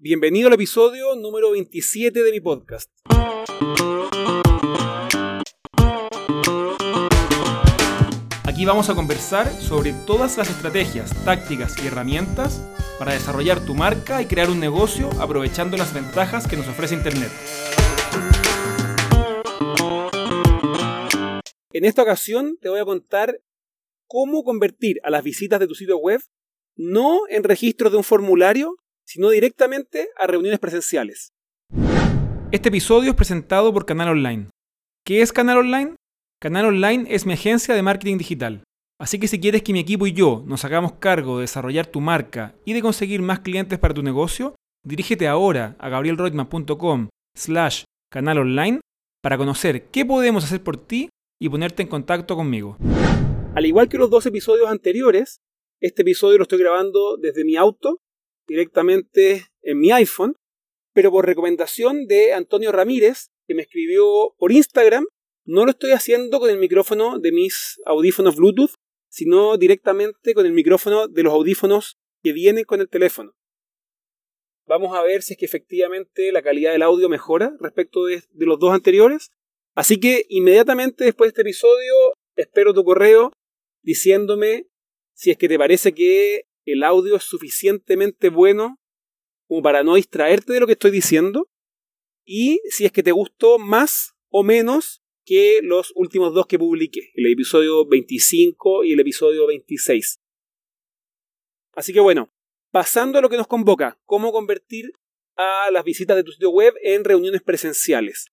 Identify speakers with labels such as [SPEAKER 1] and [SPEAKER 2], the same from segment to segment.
[SPEAKER 1] Bienvenido al episodio número 27 de mi podcast. Aquí vamos a conversar sobre todas las estrategias, tácticas y herramientas para desarrollar tu marca y crear un negocio aprovechando las ventajas que nos ofrece Internet. En esta ocasión te voy a contar cómo convertir a las visitas de tu sitio web no en registros de un formulario, sino directamente a reuniones presenciales. Este episodio es presentado por Canal Online. ¿Qué es Canal Online? Canal Online es mi agencia de marketing digital. Así que si quieres que mi equipo y yo nos hagamos cargo de desarrollar tu marca y de conseguir más clientes para tu negocio, dirígete ahora a gabrielroitman.com slash canal online para conocer qué podemos hacer por ti y ponerte en contacto conmigo. Al igual que los dos episodios anteriores, este episodio lo estoy grabando desde mi auto directamente en mi iPhone, pero por recomendación de Antonio Ramírez, que me escribió por Instagram, no lo estoy haciendo con el micrófono de mis audífonos Bluetooth, sino directamente con el micrófono de los audífonos que vienen con el teléfono. Vamos a ver si es que efectivamente la calidad del audio mejora respecto de, de los dos anteriores. Así que inmediatamente después de este episodio espero tu correo diciéndome si es que te parece que el audio es suficientemente bueno como para no distraerte de lo que estoy diciendo y si es que te gustó más o menos que los últimos dos que publiqué, el episodio 25 y el episodio 26. Así que bueno, pasando a lo que nos convoca, cómo convertir a las visitas de tu sitio web en reuniones presenciales.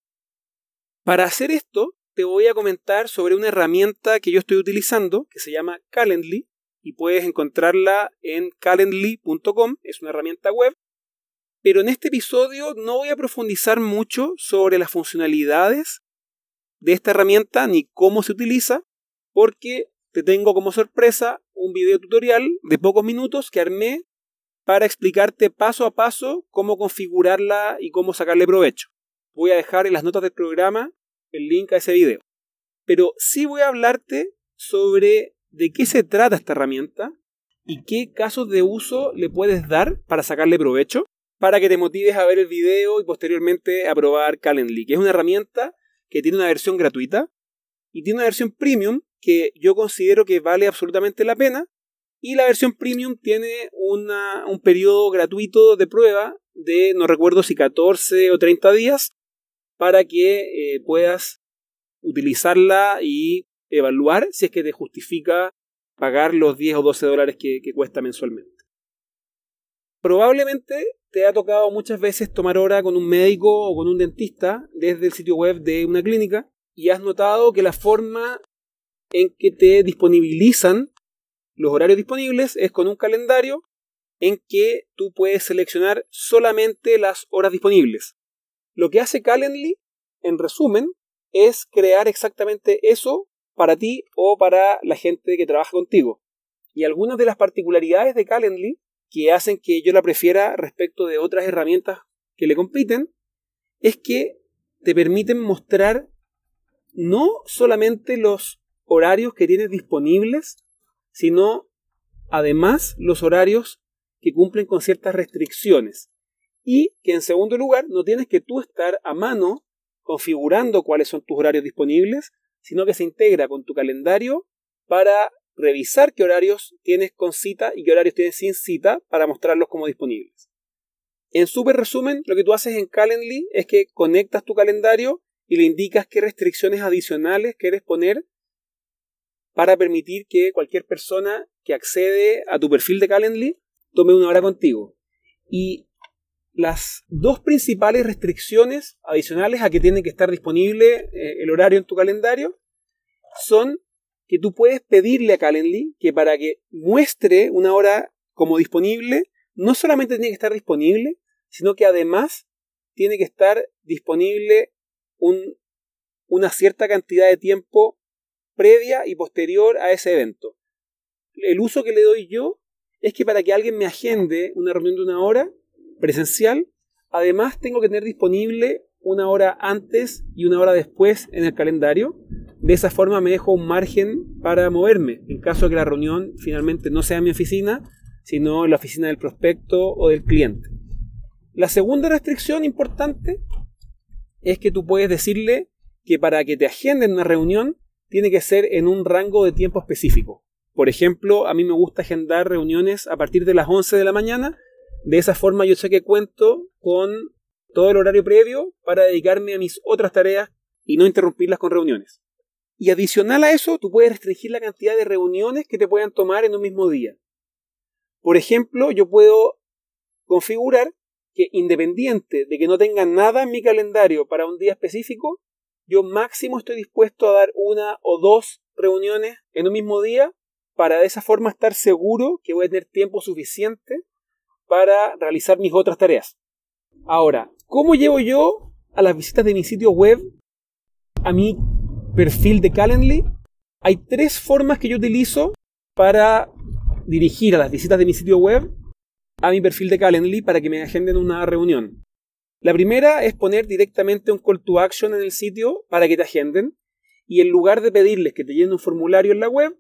[SPEAKER 1] Para hacer esto, te voy a comentar sobre una herramienta que yo estoy utilizando que se llama Calendly y puedes encontrarla en calendly.com, es una herramienta web. Pero en este episodio no voy a profundizar mucho sobre las funcionalidades de esta herramienta ni cómo se utiliza, porque te tengo como sorpresa un video tutorial de pocos minutos que armé para explicarte paso a paso cómo configurarla y cómo sacarle provecho. Voy a dejar en las notas del programa el link a ese video. Pero sí voy a hablarte sobre de qué se trata esta herramienta y qué casos de uso le puedes dar para sacarle provecho, para que te motives a ver el video y posteriormente a probar Calendly, que es una herramienta que tiene una versión gratuita y tiene una versión premium que yo considero que vale absolutamente la pena. Y la versión premium tiene un periodo gratuito de prueba de, no recuerdo si 14 o 30 días, para que eh, puedas utilizarla y evaluar si es que te justifica pagar los 10 o 12 dólares que, cuesta mensualmente. Probablemente te ha tocado muchas veces tomar hora con un médico o con un dentista desde el sitio web de una clínica y has notado que la forma en que te disponibilizan los horarios disponibles es con un calendario en que tú puedes seleccionar solamente las horas disponibles. Lo que hace Calendly, en resumen, es crear exactamente eso para ti o para la gente que trabaja contigo. Y algunas de las particularidades de Calendly que hacen que yo la prefiera respecto de otras herramientas que le compiten es que te permiten mostrar no solamente los horarios que tienes disponibles, sino además los horarios que cumplen con ciertas restricciones. Y que en segundo lugar no tienes que tú estar a mano configurando cuáles son tus horarios disponibles, sino que se integra con tu calendario para revisar qué horarios tienes con cita y qué horarios tienes sin cita para mostrarlos como disponibles. En súper resumen, lo que tú haces en Calendly es que conectas tu calendario y le indicas qué restricciones adicionales quieres poner para permitir que cualquier persona que accede a tu perfil de Calendly tome una hora contigo. Y las dos principales restricciones adicionales a que tiene que estar disponible eh, el horario en tu calendario son que tú puedes pedirle a Calendly que para que muestre una hora como disponible, no solamente tiene que estar disponible, sino que además tiene que estar disponible una cierta cantidad de tiempo previa y posterior a ese evento. El uso que le doy yo es que para que alguien me agende una reunión de una hora, presencial, además tengo que tener disponible una hora antes y una hora después en el calendario. De esa forma me dejo un margen para moverme en caso de que la reunión finalmente no sea en mi oficina, sino en la oficina del prospecto o del cliente. La segunda restricción importante es que tú puedes decirle que para que te agenden una reunión tiene que ser en un rango de tiempo específico. Por ejemplo, a mí me gusta agendar reuniones a partir de las 11 de la mañana. De esa forma yo sé que cuento con todo el horario previo para dedicarme a mis otras tareas y no interrumpirlas con reuniones. Y adicional a eso, tú puedes restringir la cantidad de reuniones que te puedan tomar en un mismo día. Por ejemplo, yo puedo configurar que independiente de que no tenga nada en mi calendario para un día específico, yo máximo estoy dispuesto a dar una o dos reuniones en un mismo día para de esa forma estar seguro que voy a tener tiempo suficiente para realizar mis otras tareas. Ahora, ¿cómo llevo yo a las visitas de mi sitio web a mi perfil de Calendly? Hay tres formas que yo utilizo para dirigir a las visitas de mi sitio web a mi perfil de Calendly para que me agenden una reunión. La primera es poner directamente un call to action en el sitio para que te agenden y en lugar de pedirles que te llenen un formulario en la web,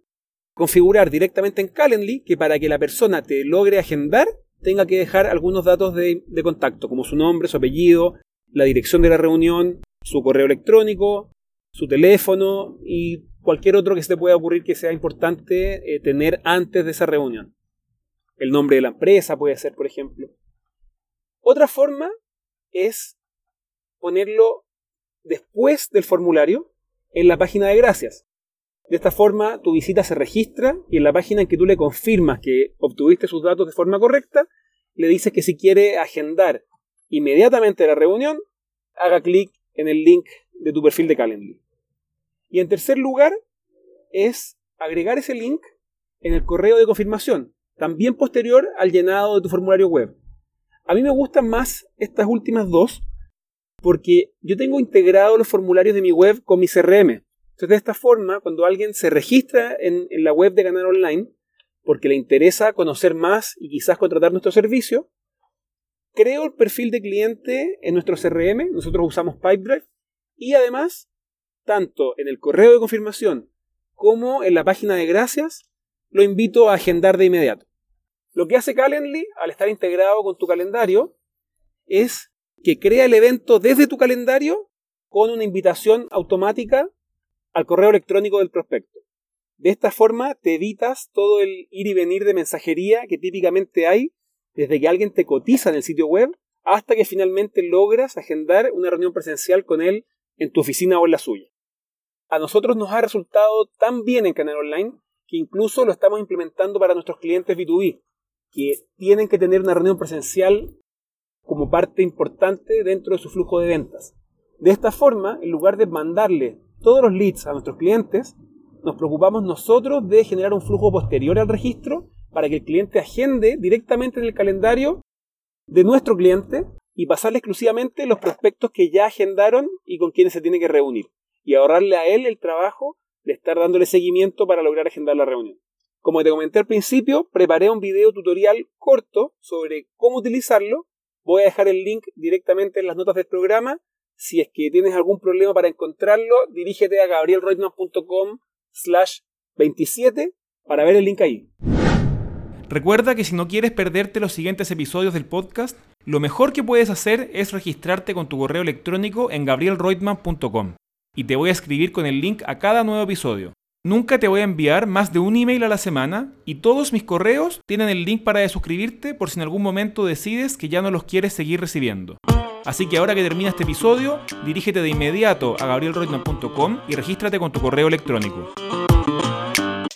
[SPEAKER 1] configurar directamente en Calendly que para que la persona te logre agendar tenga que dejar algunos datos de, contacto, como su nombre, su apellido, la dirección de la reunión, su correo electrónico, su teléfono y cualquier otro que se te pueda ocurrir que sea importante eh, tener antes de esa reunión. El nombre de la empresa puede ser, por ejemplo. Otra forma es ponerlo después del formulario en la página de gracias. De esta forma, tu visita se registra y en la página en que tú le confirmas que obtuviste sus datos de forma correcta, le dices que si quiere agendar inmediatamente la reunión, haga clic en el link de tu perfil de Calendly. Y en tercer lugar, es agregar ese link en el correo de confirmación, también posterior al llenado de tu formulario web. A mí me gustan más estas últimas dos porque yo tengo integrado los formularios de mi web con mi CRM. Entonces, de esta forma, cuando alguien se registra en, la web de Ganar Online, porque le interesa conocer más y quizás contratar nuestro servicio, creo el perfil de cliente en nuestro CRM, nosotros usamos Pipedrive, y además, tanto en el correo de confirmación como en la página de gracias, lo invito a agendar de inmediato. Lo que hace Calendly, al estar integrado con tu calendario, es que crea el evento desde tu calendario con una invitación automática al correo electrónico del prospecto. De esta forma te evitas todo el ir y venir de mensajería que típicamente hay desde que alguien te cotiza en el sitio web hasta que finalmente logras agendar una reunión presencial con él en tu oficina o en la suya. A nosotros nos ha resultado tan bien en Canal Online que incluso lo estamos implementando para nuestros clientes B2B, que tienen que tener una reunión presencial como parte importante dentro de su flujo de ventas. De esta forma, en lugar de mandarle todos los leads a nuestros clientes, nos preocupamos nosotros de generar un flujo posterior al registro para que el cliente agende directamente en el calendario de nuestro cliente y pasarle exclusivamente los prospectos que ya agendaron y con quienes se tiene que reunir y ahorrarle a él el trabajo de estar dándole seguimiento para lograr agendar la reunión. Como te comenté al principio, preparé un video tutorial corto sobre cómo utilizarlo. Voy a dejar el link directamente en las notas del programa si es que tienes algún problema para encontrarlo, dirígete a gabrielreutmann.com slash 27 para ver el link ahí.
[SPEAKER 2] Recuerda que si no quieres perderte los siguientes episodios del podcast, lo mejor que puedes hacer es registrarte con tu correo electrónico en gabrielreutmann.com y te voy a escribir con el link a cada nuevo episodio. Nunca te voy a enviar más de un email a la semana y todos mis correos tienen el link para suscribirte por si en algún momento decides que ya no los quieres seguir recibiendo. Así que ahora que termina este episodio, dirígete de inmediato a gabrielroitman.com y regístrate con tu correo electrónico.